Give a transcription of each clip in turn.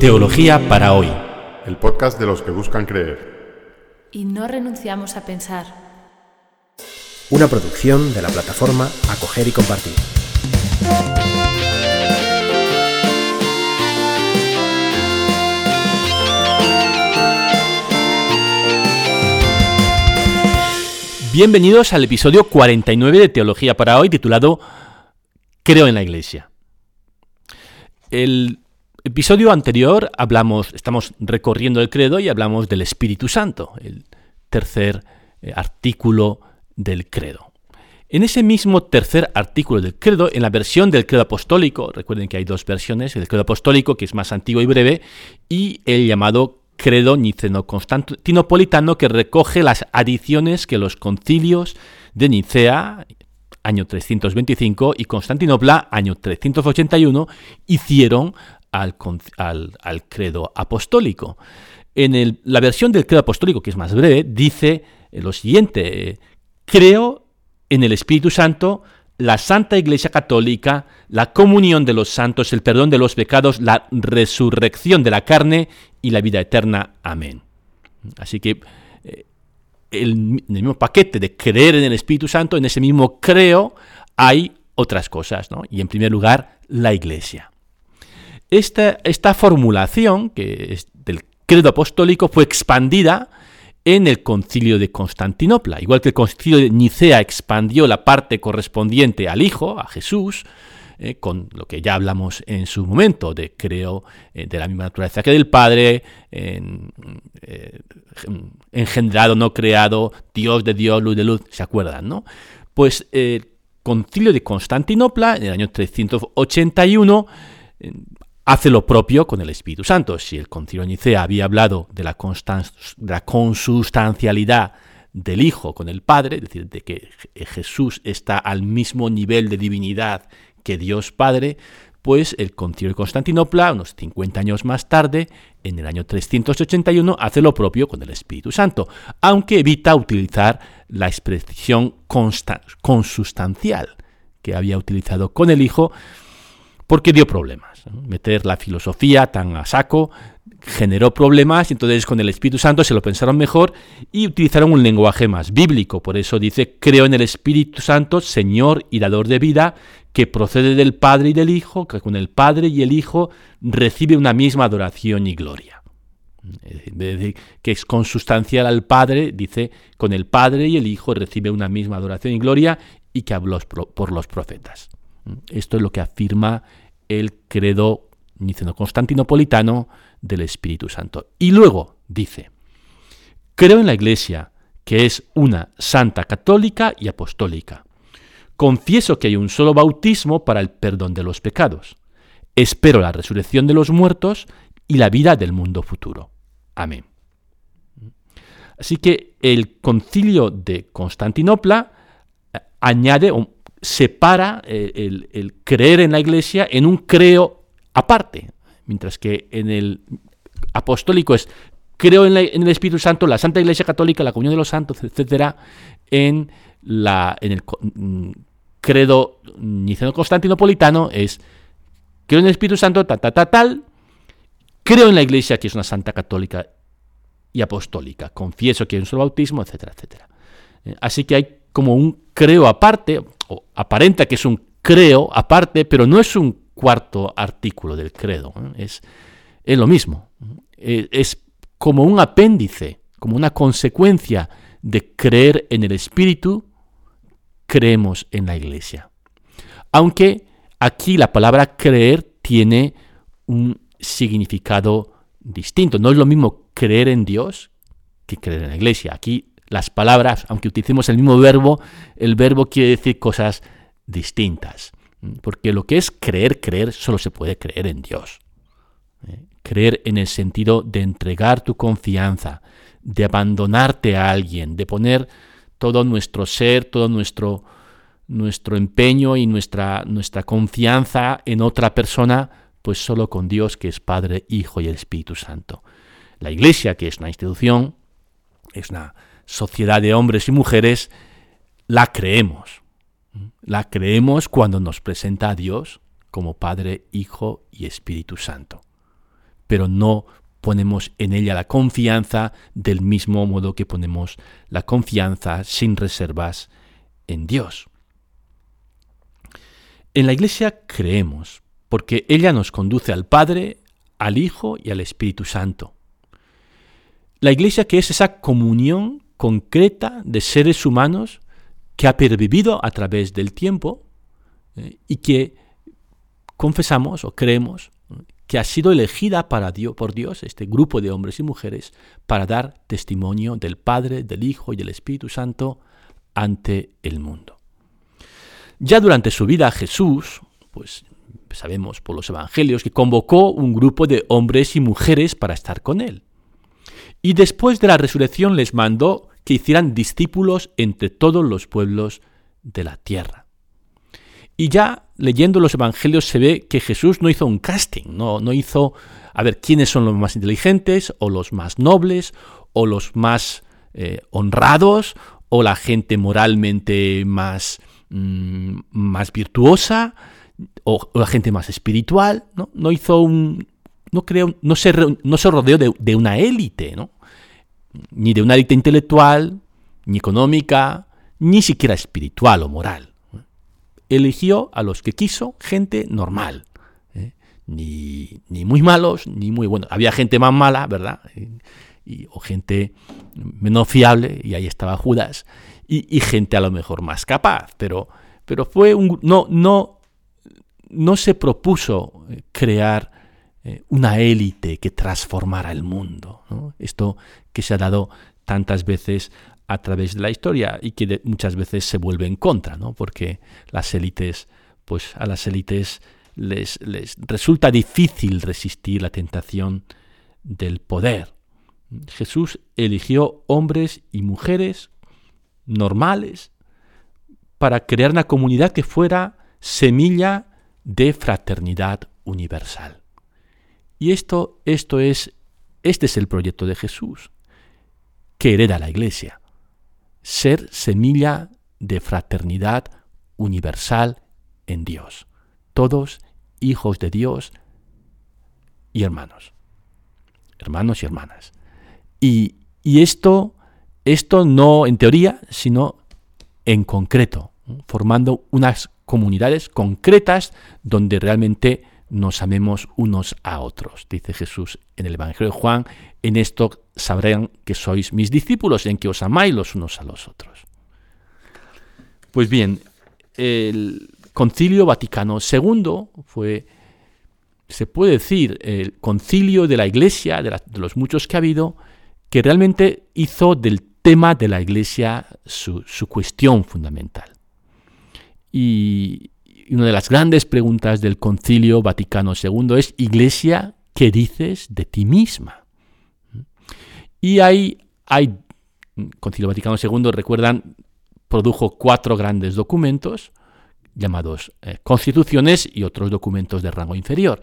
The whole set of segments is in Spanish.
Teología para hoy. El podcast de los que buscan creer. Y no renunciamos a pensar. Una producción de la plataforma Acoger y Compartir. Bienvenidos al episodio 49 de Teología para hoy titulado Creo en la Iglesia. El episodio anterior hablamos, estamos recorriendo el credo y hablamos del Espíritu Santo, el tercer eh, artículo del credo. En ese mismo tercer artículo del credo, en la versión del credo apostólico, recuerden que hay dos versiones, el credo apostólico, que es más antiguo y breve, y el llamado credo niceno-constantinopolitano, que recoge las adiciones que los concilios de Nicea, año 325, y Constantinopla, año 381, hicieron al, credo apostólico. En la versión del credo apostólico, que es más breve, dice lo siguiente, creo en el Espíritu Santo, la Santa Iglesia Católica, la comunión de los santos, el perdón de los pecados, la resurrección de la carne y la vida eterna. Amén. Así que eh, el, en el mismo paquete de creer en el Espíritu Santo, en ese mismo creo, hay otras cosas, ¿no? Y en primer lugar, la Iglesia. Esta, esta formulación, que es del credo apostólico, fue expandida en el concilio de Constantinopla. Igual que el concilio de Nicea expandió la parte correspondiente al Hijo, a Jesús, eh, con lo que ya hablamos en su momento, de creo eh, de la misma naturaleza que del Padre, eh, engendrado, no creado, Dios de Dios, luz de luz, ¿se acuerdan? no? Pues el concilio de Constantinopla, en el año 381, hace lo propio con el Espíritu Santo. Si el concilio de Nicea había hablado de la, de la consustancialidad del Hijo con el Padre, es decir, de que Jesús está al mismo nivel de divinidad que Dios Padre, pues el concilio de Constantinopla, unos 50 años más tarde, en el año 381, hace lo propio con el Espíritu Santo, aunque evita utilizar la expresión consustancial que había utilizado con el Hijo, porque dio problemas. Meter la filosofía tan a saco generó problemas y entonces con el Espíritu Santo se lo pensaron mejor y utilizaron un lenguaje más bíblico. Por eso dice, creo en el Espíritu Santo, Señor y dador de vida, que procede del Padre y del Hijo, que con el Padre y el Hijo recibe una misma adoración y gloria. Decir que es consustancial al Padre, dice, con el Padre y el Hijo recibe una misma adoración y gloria y que habló por los profetas. Esto es lo que afirma el credo niceno-constantinopolitano del Espíritu Santo. Y luego dice, creo en la Iglesia, que es una santa católica y apostólica. Confieso que hay un solo bautismo para el perdón de los pecados. Espero la resurrección de los muertos y la vida del mundo futuro. Amén. Así que el concilio de Constantinopla eh, añade separa eh, el, creer en la iglesia en un creo aparte, mientras que en el apostólico es creo en, el Espíritu Santo, la Santa Iglesia Católica, la comunión de los santos, etcétera, en, la, en el mm, credo niceno constantinopolitano es creo en el Espíritu Santo, ta, ta, ta, tal, creo en la Iglesia que es una santa católica y apostólica, confieso que hay un bautismo, etcétera, etcétera. Eh, así que hay como un creo aparte, o aparenta que es un creo aparte, pero no es un cuarto artículo del credo, es, es, lo mismo, ¿eh? es como un apéndice, como una consecuencia de creer en el Espíritu, creemos en la Iglesia. Aunque aquí la palabra creer tiene un significado distinto, no es lo mismo creer en Dios que creer en la Iglesia. Aquí las palabras, aunque utilicemos el mismo verbo, el verbo quiere decir cosas distintas. Porque lo que es creer, creer, solo se puede creer en Dios. ¿eh? Creer en el sentido de entregar tu confianza, de abandonarte a alguien, de poner todo nuestro ser, todo nuestro, nuestro empeño y nuestra, nuestra confianza en otra persona, pues solo con Dios que es Padre, Hijo y el Espíritu Santo. La Iglesia, que es una institución, es una sociedad de hombres y mujeres, la creemos. La creemos cuando nos presenta a Dios como Padre, Hijo y Espíritu Santo. Pero no ponemos en ella la confianza del mismo modo que ponemos la confianza sin reservas en Dios. En la Iglesia creemos, porque ella nos conduce al Padre, al Hijo y al Espíritu Santo. La Iglesia que es esa comunión concreta de seres humanos que ha pervivido a través del tiempo eh, y que confesamos o creemos que ha sido elegida para Dios, por Dios, este grupo de hombres y mujeres, para dar testimonio del Padre, del Hijo y del Espíritu Santo ante el mundo. Ya durante su vida Jesús, pues sabemos por los evangelios que convocó un grupo de hombres y mujeres para estar con él. Y después de la resurrección les mandó que hicieran discípulos entre todos los pueblos de la tierra. Y ya leyendo los evangelios se ve que Jesús no hizo un casting, no, no hizo a ver quiénes son los más inteligentes o los más nobles o los más eh, honrados o la gente moralmente más, mm, más virtuosa o, la gente más espiritual. No, no hizo un... No, creo, no, se, no se rodeó de, de una élite, ¿no? Ni de una élite intelectual, ni económica, ni siquiera espiritual o moral eligió a los que quiso gente normal. ¿eh? Ni, muy malos, ni muy buenos. Había gente más mala, ¿verdad? Y, o gente menos fiable, y ahí estaba Judas, y, gente a lo mejor más capaz. Pero, pero fue un, no, no, no se propuso eh, crear eh, una élite que transformara el mundo. Esto que se ha dado tantas veces a través de la historia y que muchas veces se vuelve en contra, ¿no? porque las élites, pues a las élites les, les resulta difícil resistir la tentación del poder. Jesús eligió hombres y mujeres normales para crear una comunidad que fuera semilla de fraternidad universal. Y esto, esto es, este es el proyecto de Jesús, que hereda la Iglesia ser semilla de fraternidad universal en Dios. Todos hijos de Dios y hermanos. Hermanos y hermanas. Y, esto, esto no en teoría, sino en concreto, formando unas comunidades concretas donde realmente nos amemos unos a otros. Dice Jesús en el Evangelio de Juan, en esto sabrán que sois mis discípulos, en que os amáis los unos a los otros. Pues bien, el Concilio Vaticano II fue, se puede decir, el concilio de la Iglesia, de, los muchos que ha habido, que realmente hizo del tema de la Iglesia su, su cuestión fundamental. Y, y una de las grandes preguntas del Concilio Vaticano II es, Iglesia, ¿qué dices de ti misma? Y hay, hay Concilio Vaticano II, recuerdan, produjo cuatro grandes documentos llamados eh, constituciones y otros documentos de rango inferior.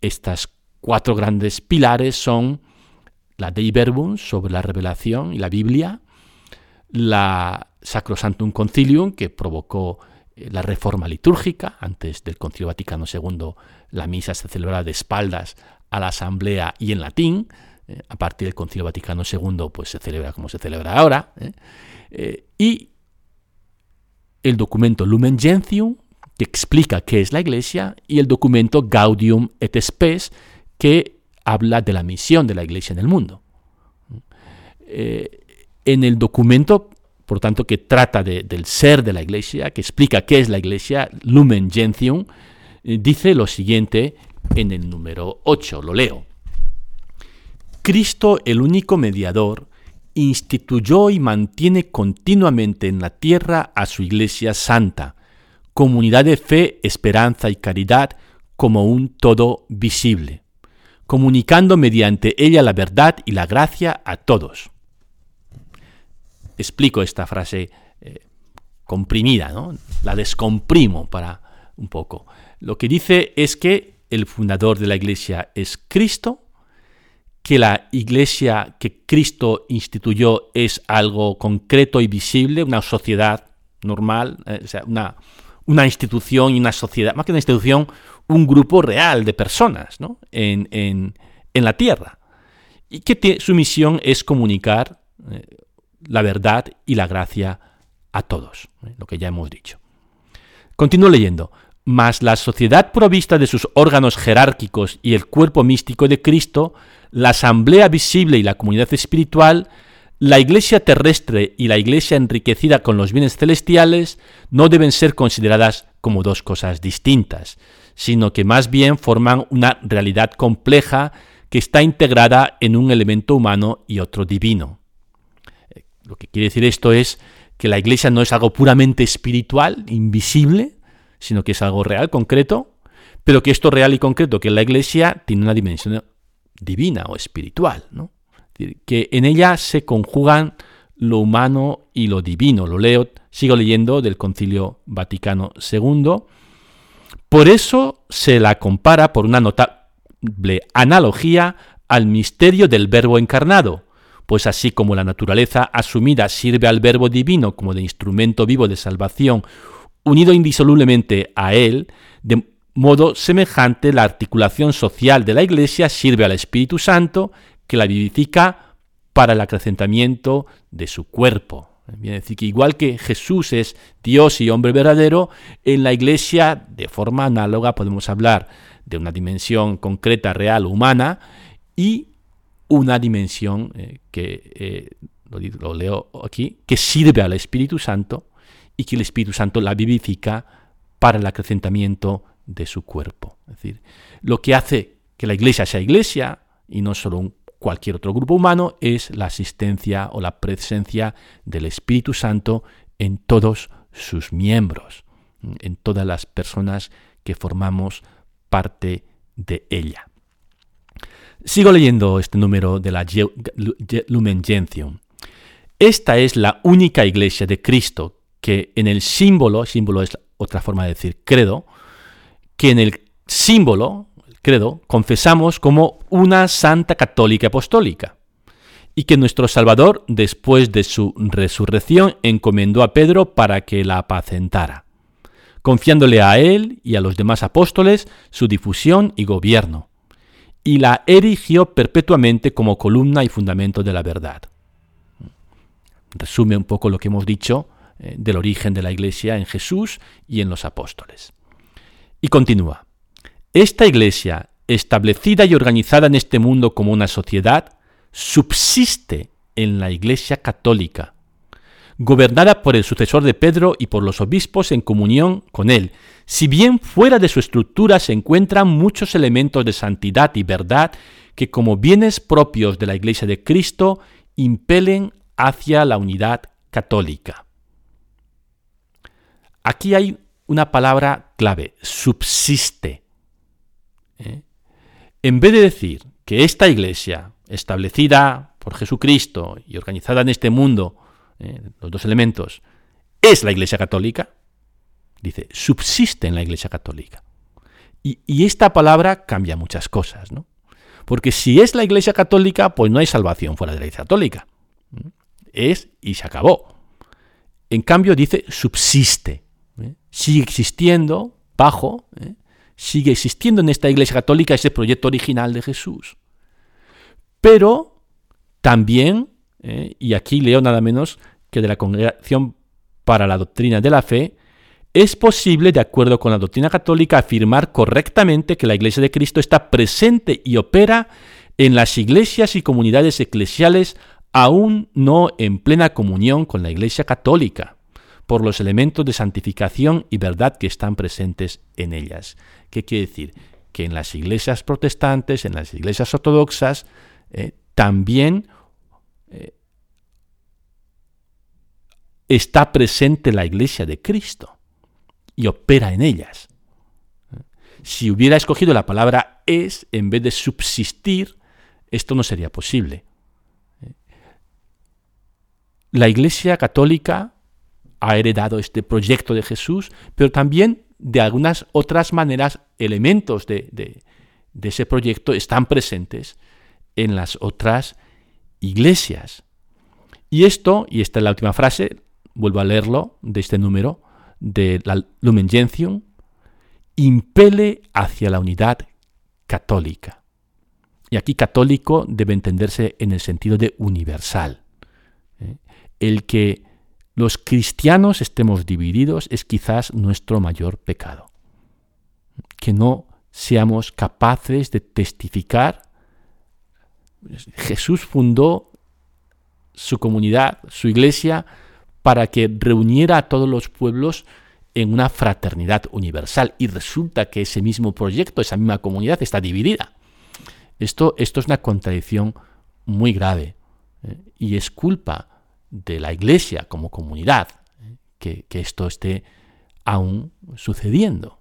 Estas cuatro grandes pilares son la Dei Verbum sobre la revelación y la Biblia, la Sacrosantum Concilium, que provocó la reforma litúrgica. Antes del Concilio Vaticano II la misa se celebraba de espaldas a la asamblea y en latín. Eh, a partir del Concilio Vaticano II pues se celebra como se celebra ahora. ¿eh? y el documento Lumen Gentium, que explica qué es la Iglesia, y el documento Gaudium et Spes, que habla de la misión de la Iglesia en el mundo. en el documento por tanto, que trata del ser de la Iglesia, que explica qué es la Iglesia, Lumen Gentium, eh, dice lo siguiente en el número 8, lo leo. Cristo, el único mediador, instituyó y mantiene continuamente en la tierra a su Iglesia Santa, comunidad de fe, esperanza y caridad como un todo visible, comunicando mediante ella la verdad y la gracia a todos explico esta frase eh, comprimida, ¿no? la descomprimo para un poco. Lo que dice es que el fundador de la iglesia es Cristo, que la iglesia que Cristo instituyó es algo concreto y visible, una sociedad normal, eh, o sea, una, una institución y una sociedad, más que una institución, un grupo real de personas ¿no? en, en, en, la Tierra. Y que su misión es comunicar eh, la verdad y la gracia a todos, ¿eh? lo que ya hemos dicho. Continúo leyendo. Mas la sociedad provista de sus órganos jerárquicos y el cuerpo místico de Cristo, la asamblea visible y la comunidad espiritual, la iglesia terrestre y la iglesia enriquecida con los bienes celestiales no deben ser consideradas como dos cosas distintas, sino que más bien forman una realidad compleja que está integrada en un elemento humano y otro divino. Lo que quiere decir esto es que la iglesia no es algo puramente espiritual, invisible, sino que es algo real, concreto, pero que esto real y concreto, que la iglesia tiene una dimensión divina o espiritual, ¿no? que en ella se conjugan lo humano y lo divino. Lo leo, sigo leyendo del Concilio Vaticano II. Por eso se la compara por una notable analogía al misterio del Verbo encarnado, pues así como la naturaleza asumida sirve al Verbo divino como de instrumento vivo de salvación, unido indisolublemente a él, de modo semejante la articulación social de la Iglesia sirve al Espíritu Santo, que la vivifica para el acrecentamiento de su cuerpo. Viene decir que igual que Jesús es Dios y hombre verdadero, en la Iglesia, de forma análoga, podemos hablar de una dimensión concreta, real, humana, y una dimensión eh, que, eh, lo, leo aquí, que sirve al Espíritu Santo y que el Espíritu Santo la vivifica para el acrecentamiento de su cuerpo. Es decir, lo que hace que la Iglesia sea Iglesia y no solo un cualquier otro grupo humano es la asistencia o la presencia del Espíritu Santo en todos sus miembros, en todas las personas que formamos parte de ella. Sigo leyendo este número de la Lumen Gentium. Esta es la única iglesia de Cristo que en el símbolo, símbolo es otra forma de decir credo, que en el símbolo, credo, confesamos como una santa católica apostólica, y que nuestro Salvador, después de su resurrección, encomendó a Pedro para que la apacentara, confiándole a él y a los demás apóstoles su difusión y gobierno, y la erigió perpetuamente como columna y fundamento de la verdad. Resume un poco lo que hemos dicho eh, del origen de la Iglesia en Jesús y en los apóstoles. Y continúa. Esta iglesia, establecida y organizada en este mundo como una sociedad, subsiste en la iglesia católica, gobernada por el sucesor de Pedro y por los obispos en comunión con él, si bien fuera de su estructura se encuentran muchos elementos de santidad y verdad que como bienes propios de la Iglesia de Cristo impelen hacia la unidad católica. Aquí hay una palabra clave, subsiste. ¿eh? En vez de decir que esta iglesia, establecida por Jesucristo y organizada en este mundo, ¿eh? los dos elementos, es la iglesia católica, dice, subsiste en la iglesia católica. Y, esta palabra cambia muchas cosas, ¿no? Porque si es la iglesia católica, pues no hay salvación fuera de la iglesia católica. Es y se acabó. En cambio dice subsiste. ¿eh? Sigue existiendo bajo sigue existiendo en esta Iglesia Católica ese proyecto original de Jesús. Pero también, eh, y aquí leo nada menos que de la Congregación para la Doctrina de la Fe, es posible, de acuerdo con la doctrina católica, afirmar correctamente que la Iglesia de Cristo está presente y opera en las iglesias y comunidades eclesiales aún no en plena comunión con la Iglesia católica, por los elementos de santificación y verdad que están presentes en ellas. ¿Qué quiere decir? Que en las iglesias protestantes, en las iglesias ortodoxas, eh, también eh, está presente la iglesia de Cristo y opera en ellas. Si hubiera escogido la palabra es en vez de subsistir, esto no sería posible. La Iglesia Católica ha heredado este proyecto de Jesús, pero también de algunas otras maneras elementos de, ese proyecto están presentes en las otras iglesias. Y esto, y esta es la última frase, vuelvo a leerlo, de este número, de la Lumen Gentium, impele hacia la unidad católica. Y aquí católico debe entenderse en el sentido de universal. ¿eh? El que los cristianos estemos divididos es quizás nuestro mayor pecado. Que no seamos capaces de testificar. Jesús fundó su comunidad, su iglesia, para que reuniera a todos los pueblos en una fraternidad universal. Y resulta que ese mismo proyecto, esa misma comunidad está dividida. Esto, esto es una contradicción muy grave ¿eh? y es culpa de la iglesia como comunidad ¿eh? que, que esto esté aún sucediendo.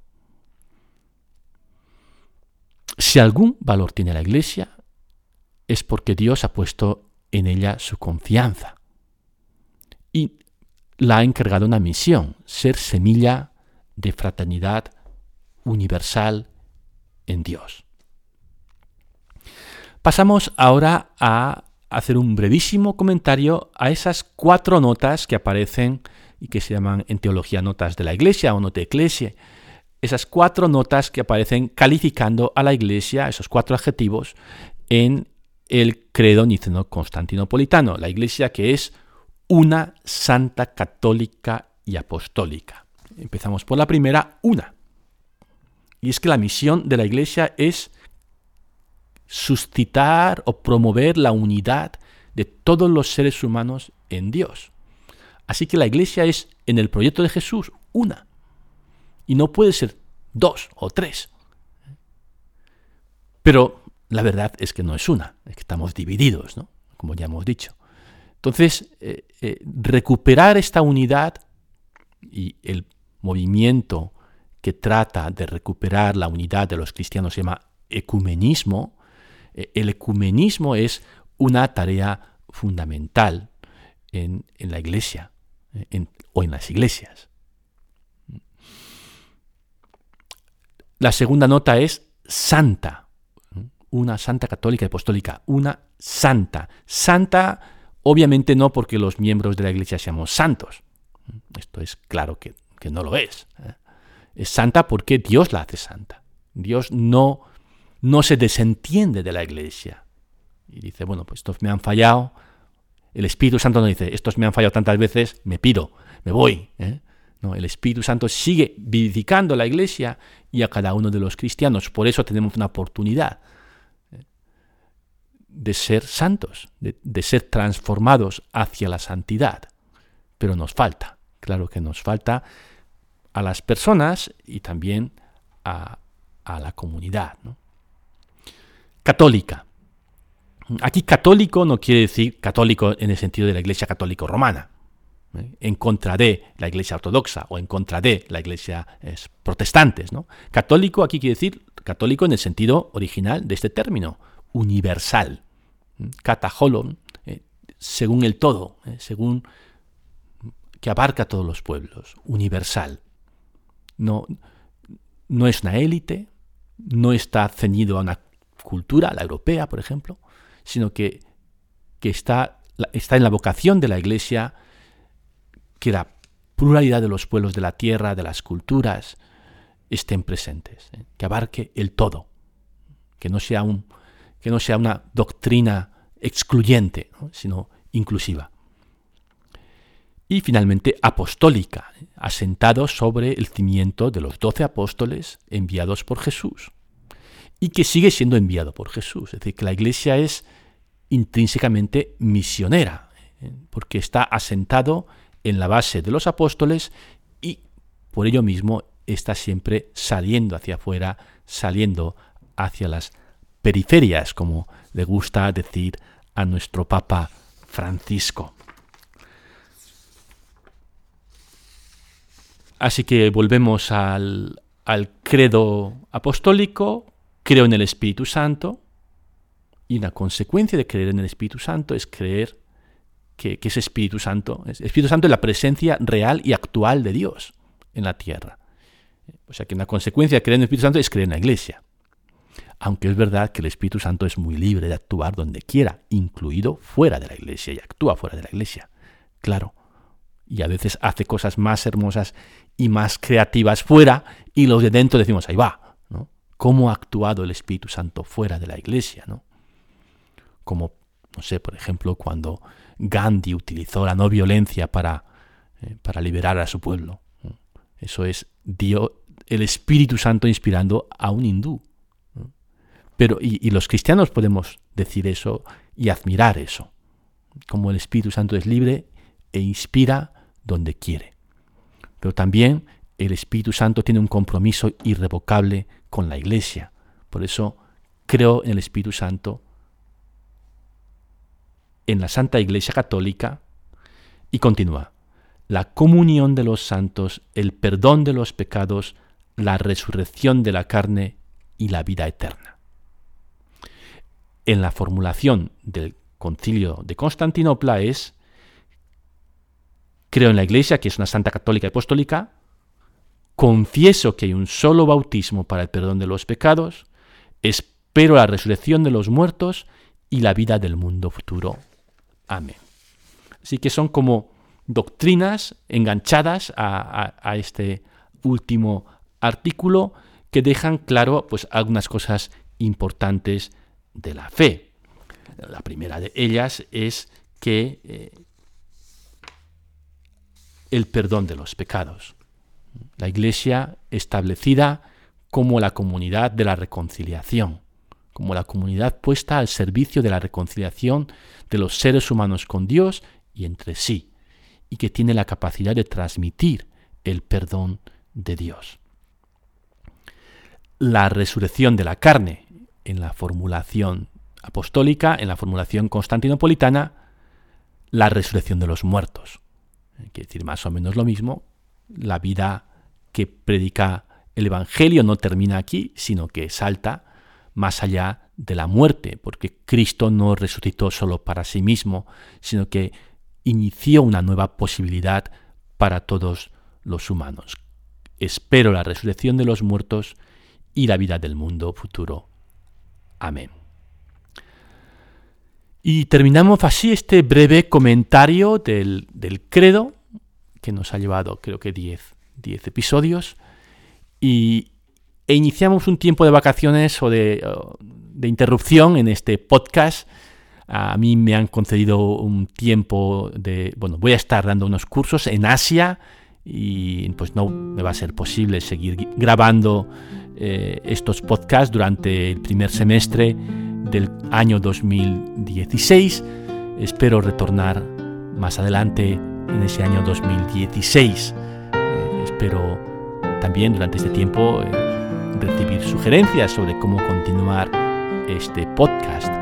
Si algún valor tiene la iglesia, es porque Dios ha puesto en ella su confianza. Y la ha encargado una misión, ser semilla de fraternidad universal en Dios. Pasamos ahora a hacer un brevísimo comentario a esas cuatro notas que aparecen y que se llaman en teología notas de la iglesia o note eclesia. Esas cuatro notas que aparecen calificando a la iglesia, esos cuatro adjetivos, en el credo niceno constantinopolitano. La iglesia que es una santa católica y apostólica. Empezamos por la primera, una. Y es que la misión de la Iglesia es suscitar o promover la unidad de todos los seres humanos en Dios. Así que la Iglesia es, en el proyecto de Jesús, una. Y no puede ser dos o tres. Pero la verdad es que no es una, es que estamos divididos, ¿no? Como ya hemos dicho. Entonces, eh, eh, recuperar esta unidad y el movimiento que trata de recuperar la unidad de los cristianos se llama ecumenismo. Eh, el ecumenismo es una tarea fundamental en, la iglesia o en las iglesias. La segunda nota es santa, una santa católica apostólica, una santa. Santa Obviamente no porque los miembros de la iglesia seamos santos. Esto es claro que, no lo es. ¿eh? Es santa porque Dios la hace santa. Dios no, no se desentiende de la iglesia. Y dice, bueno, pues estos me han fallado. El Espíritu Santo no dice, estos me han fallado tantas veces, me pido, me voy. ¿eh? No, el Espíritu Santo sigue vivificando la iglesia y a cada uno de los cristianos. Por eso tenemos una oportunidad de ser santos, de, ser transformados hacia la santidad. Pero nos falta, claro que nos falta a las personas y también a, la comunidad. Católica. Aquí católico no quiere decir católico en el sentido de la iglesia católico romana, ¿eh? en contra de la iglesia ortodoxa o en contra de la iglesia protestantes. ¿no? Católico aquí quiere decir católico en el sentido original de este término, universal cataholon, eh, según el todo, eh, según que abarca a todos los pueblos, universal. No, no es una élite, no está ceñido a una cultura, la europea, por ejemplo, sino que, que está, está en la vocación de la Iglesia que la pluralidad de los pueblos de la tierra, de las culturas, estén presentes, eh, que abarque el todo, que no sea un, que no sea una doctrina excluyente, sino inclusiva. Y finalmente apostólica, asentado sobre el cimiento de los doce apóstoles enviados por Jesús, y que sigue siendo enviado por Jesús. Es decir, que la iglesia es intrínsecamente misionera, ¿eh? porque está asentado en la base de los apóstoles y por ello mismo está siempre saliendo hacia afuera, saliendo hacia las periferias, como le gusta decir a nuestro Papa Francisco. Así que volvemos al, credo apostólico, creo en el Espíritu Santo, y una consecuencia de creer en el Espíritu Santo es creer que, que ese Espíritu Santo, Espíritu Santo es la presencia real y actual de Dios en la tierra. O sea que una consecuencia de creer en el Espíritu Santo es creer en la Iglesia aunque es verdad que el Espíritu Santo es muy libre de actuar donde quiera, incluido fuera de la iglesia, y actúa fuera de la iglesia. Claro, y a veces hace cosas más hermosas y más creativas fuera y los de dentro decimos, ahí va, ¿no? ¿Cómo ha actuado el Espíritu Santo fuera de la iglesia. Como, no sé, por ejemplo, cuando Gandhi utilizó la no violencia para, eh, para liberar a su pueblo. Eso es Dios, el Espíritu Santo inspirando a un hindú. Pero, y, y los cristianos podemos decir eso y admirar eso, como el Espíritu Santo es libre e inspira donde quiere. Pero también el Espíritu Santo tiene un compromiso irrevocable con la Iglesia. Por eso creo en el Espíritu Santo, en la Santa Iglesia Católica, y continúa, la comunión de los santos, el perdón de los pecados, la resurrección de la carne y la vida eterna. En la formulación del concilio de Constantinopla es Creo en la Iglesia, que es una santa católica apostólica. Confieso que hay un solo bautismo para el perdón de los pecados. Espero la resurrección de los muertos y la vida del mundo futuro. Amén. Así que son como doctrinas enganchadas a, este último artículo que dejan claro pues, algunas cosas importantes de la fe. La primera de ellas es que eh, el perdón de los pecados. La Iglesia establecida como la comunidad de la reconciliación, como la comunidad puesta al servicio de la reconciliación de los seres humanos con Dios y entre sí, y que tiene la capacidad de transmitir el perdón de Dios. La resurrección de la carne en la formulación apostólica, en la formulación constantinopolitana, la resurrección de los muertos quiere decir más o menos lo mismo, la vida que predica el Evangelio no termina aquí, sino que salta más allá de la muerte, porque Cristo no resucitó solo para sí mismo, sino que inició una nueva posibilidad para todos los humanos. Espero la resurrección de los muertos y la vida del mundo futuro. Amén. Y terminamos así este breve comentario del, credo, que nos ha llevado creo que 10, episodios, y, e iniciamos un tiempo de vacaciones o de, de interrupción en este podcast. A mí me han concedido un tiempo de, bueno, voy a estar dando unos cursos en Asia y pues no me va a ser posible seguir grabando eh, estos podcasts durante el primer semestre del año 2016. Espero retornar más adelante en ese año 2016. Eh, espero también durante este tiempo eh, recibir sugerencias sobre cómo continuar este podcast.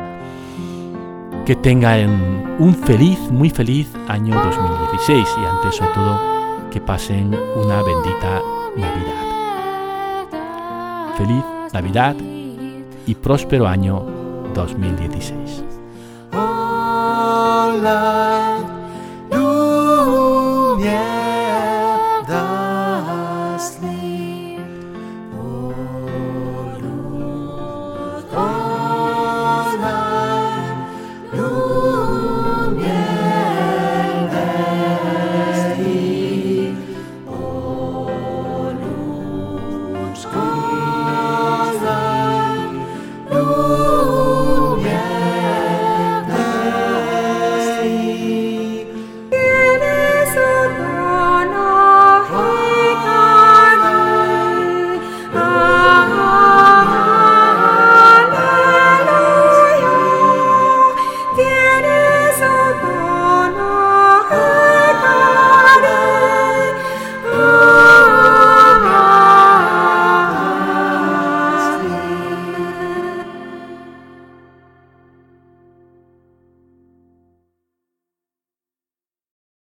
Que tengan un feliz, muy feliz año 2016 y antes de todo que pasen una bendita Navidad. Feliz Navidad y próspero año 2016. Hola.